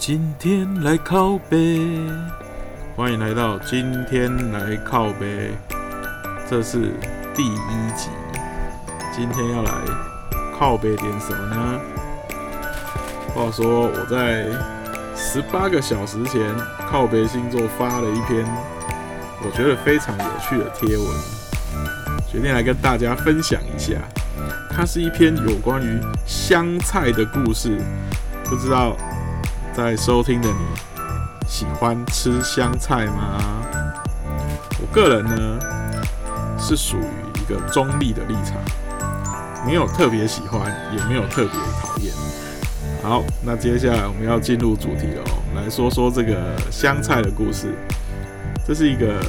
今天来靠背，欢迎来到今天来靠背，这是第一集。今天要来靠背点什么呢？话说我在十八个小时前，靠背星座发了一篇我觉得非常有趣的贴文，决定来跟大家分享一下。它是一篇有关于香菜的故事，不知道在收听的你喜欢吃香菜吗？我个人呢是属于一个中立的立场，没有特别喜欢，也没有特别讨厌。好，那接下来我们要进入主题了，来说说这个香菜的故事。这是一个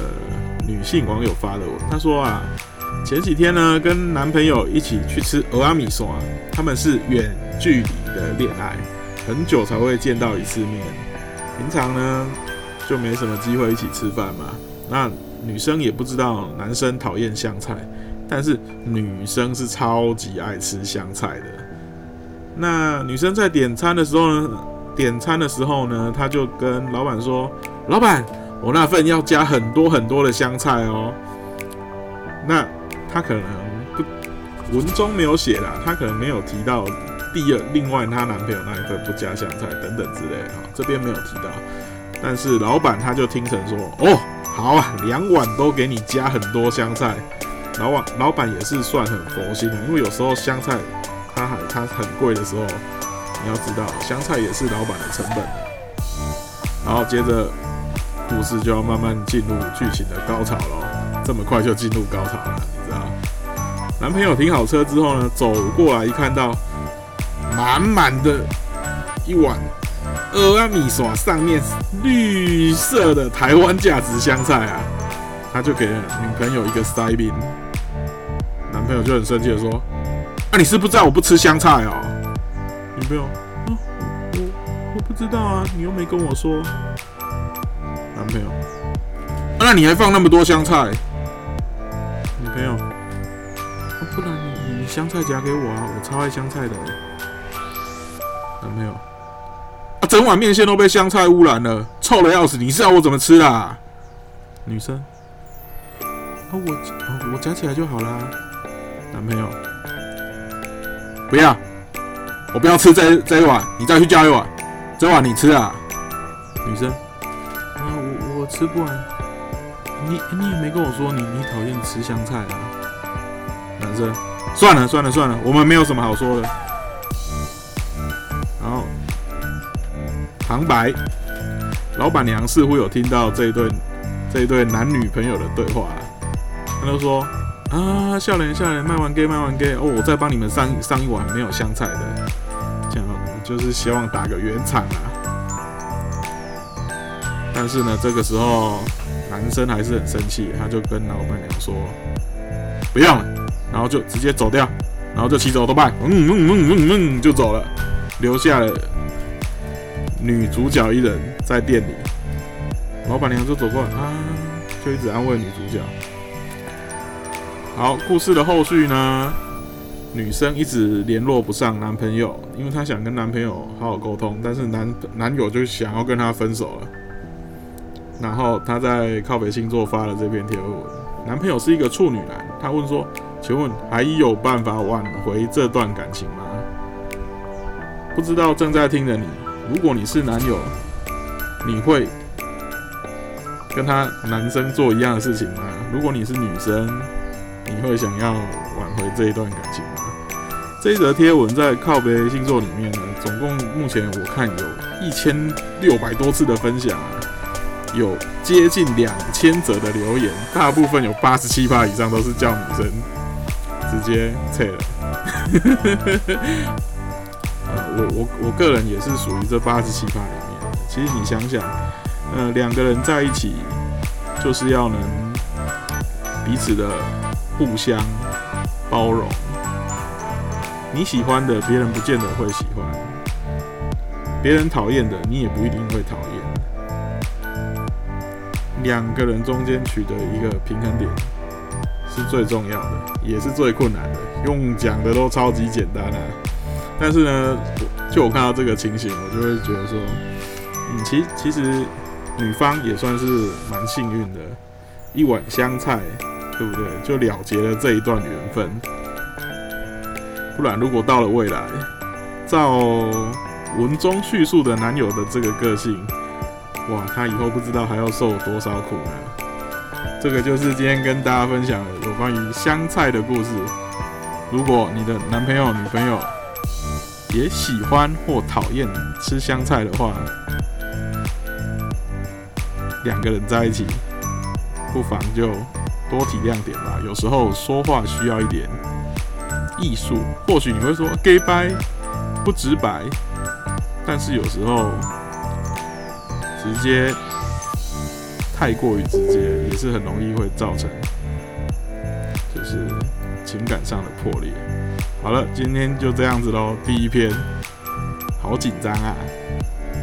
女性网友发的文，她说啊。前几天呢，跟男朋友一起去吃俄阿米索啊，他们是远距离的恋爱，很久才会见到一次面。平常呢就没什么机会一起吃饭嘛。那女生也不知道男生讨厌香菜，但是女生是超级爱吃香菜的。那女生在点餐的时候呢，点餐的时候呢，她就跟老板说：“老板，我那份要加很多很多的香菜哦。”那她可能不文中没有写啦，她可能没有提到第二另外她男朋友那一份不加香菜等等之类的，这边没有提到。但是老板他就听成说，哦，好啊，两碗都给你加很多香菜。老板老板也是算很佛心的，因为有时候香菜它还它很贵的时候，你要知道香菜也是老板的成本。然后接着故事就要慢慢进入剧情的高潮喽，这么快就进入高潮了。你知道男朋友停好车之后呢，走过来一看到满满的一碗俄阿米耍上面绿色的台湾价值香菜啊，他就给女朋友一个塞宾。男朋友就很生气的说：“啊，你是不知道我不吃香菜哦。”女朋友：“啊我我不知道啊，你又没跟我说。”男朋友：“那你还放那么多香菜？”女朋友。不然你你香菜夹给我啊，我超爱香菜的。男朋友，啊，整碗面线都被香菜污染了，臭的要死，你是要我怎么吃啦？女生，啊我我夹起来就好啦。男朋友，不要，我不要吃这这一碗，你再去加一碗，这碗你吃啊。女生，啊我我吃不完，你你也没跟我说你你讨厌吃香菜啊。男生，算了算了算了，我们没有什么好说的。旁白，老板娘似乎有听到这一对这一对男女朋友的对话，他就说：“啊，笑脸笑脸，卖完给卖完给，哦，我再帮你们上上一碗没有香菜的，这样就是希望打个圆场啊。”但是呢，这个时候男生还是很生气，他就跟老板娘说：“不要。了。”然后就直接走掉，然后就骑走都拜，嗯嗯嗯嗯嗯就走了，留下了女主角一人在店里。老板娘就走过来啊，就一直安慰女主角。好，故事的后续呢？女生一直联络不上男朋友，因为她想跟男朋友好好沟通，但是男男友就想要跟她分手了。然后她在靠北星座发了这篇贴文，男朋友是一个处女男，他问说。请问还有办法挽回这段感情吗？不知道正在听的你，如果你是男友，你会跟他男生做一样的事情吗？如果你是女生，你会想要挽回这一段感情吗？这一则贴文在靠背星座里面呢，总共目前我看有一千六百多次的分享，有接近两千则的留言，大部分有八十七趴以上都是叫女生。直接撤了。我我我个人也是属于这八十七趴里面。其实你想想，呃，两个人在一起就是要能彼此的互相包容。你喜欢的，别人不见得会喜欢；别人讨厌的，你也不一定会讨厌。两个人中间取得一个平衡点。是最重要的，也是最困难的。用讲的都超级简单啊，但是呢，就我看到这个情形，我就会觉得说，嗯，其其实女方也算是蛮幸运的，一碗香菜，对不对？就了结了这一段缘分。不然，如果到了未来，照文中叙述的男友的这个个性，哇，他以后不知道还要受多少苦呢。这个就是今天跟大家分享的有关于香菜的故事。如果你的男朋友、女朋友也喜欢或讨厌吃香菜的话，两个人在一起，不妨就多体谅点吧。有时候说话需要一点艺术。或许你会说 “gay 白”不直白，但是有时候直接太过于直接，也是很容易会造成就是情感上的破裂。好了，今天就这样子喽。第一篇，好紧张啊！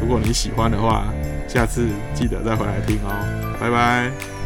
如果你喜欢的话，下次记得再回来听哦。拜拜。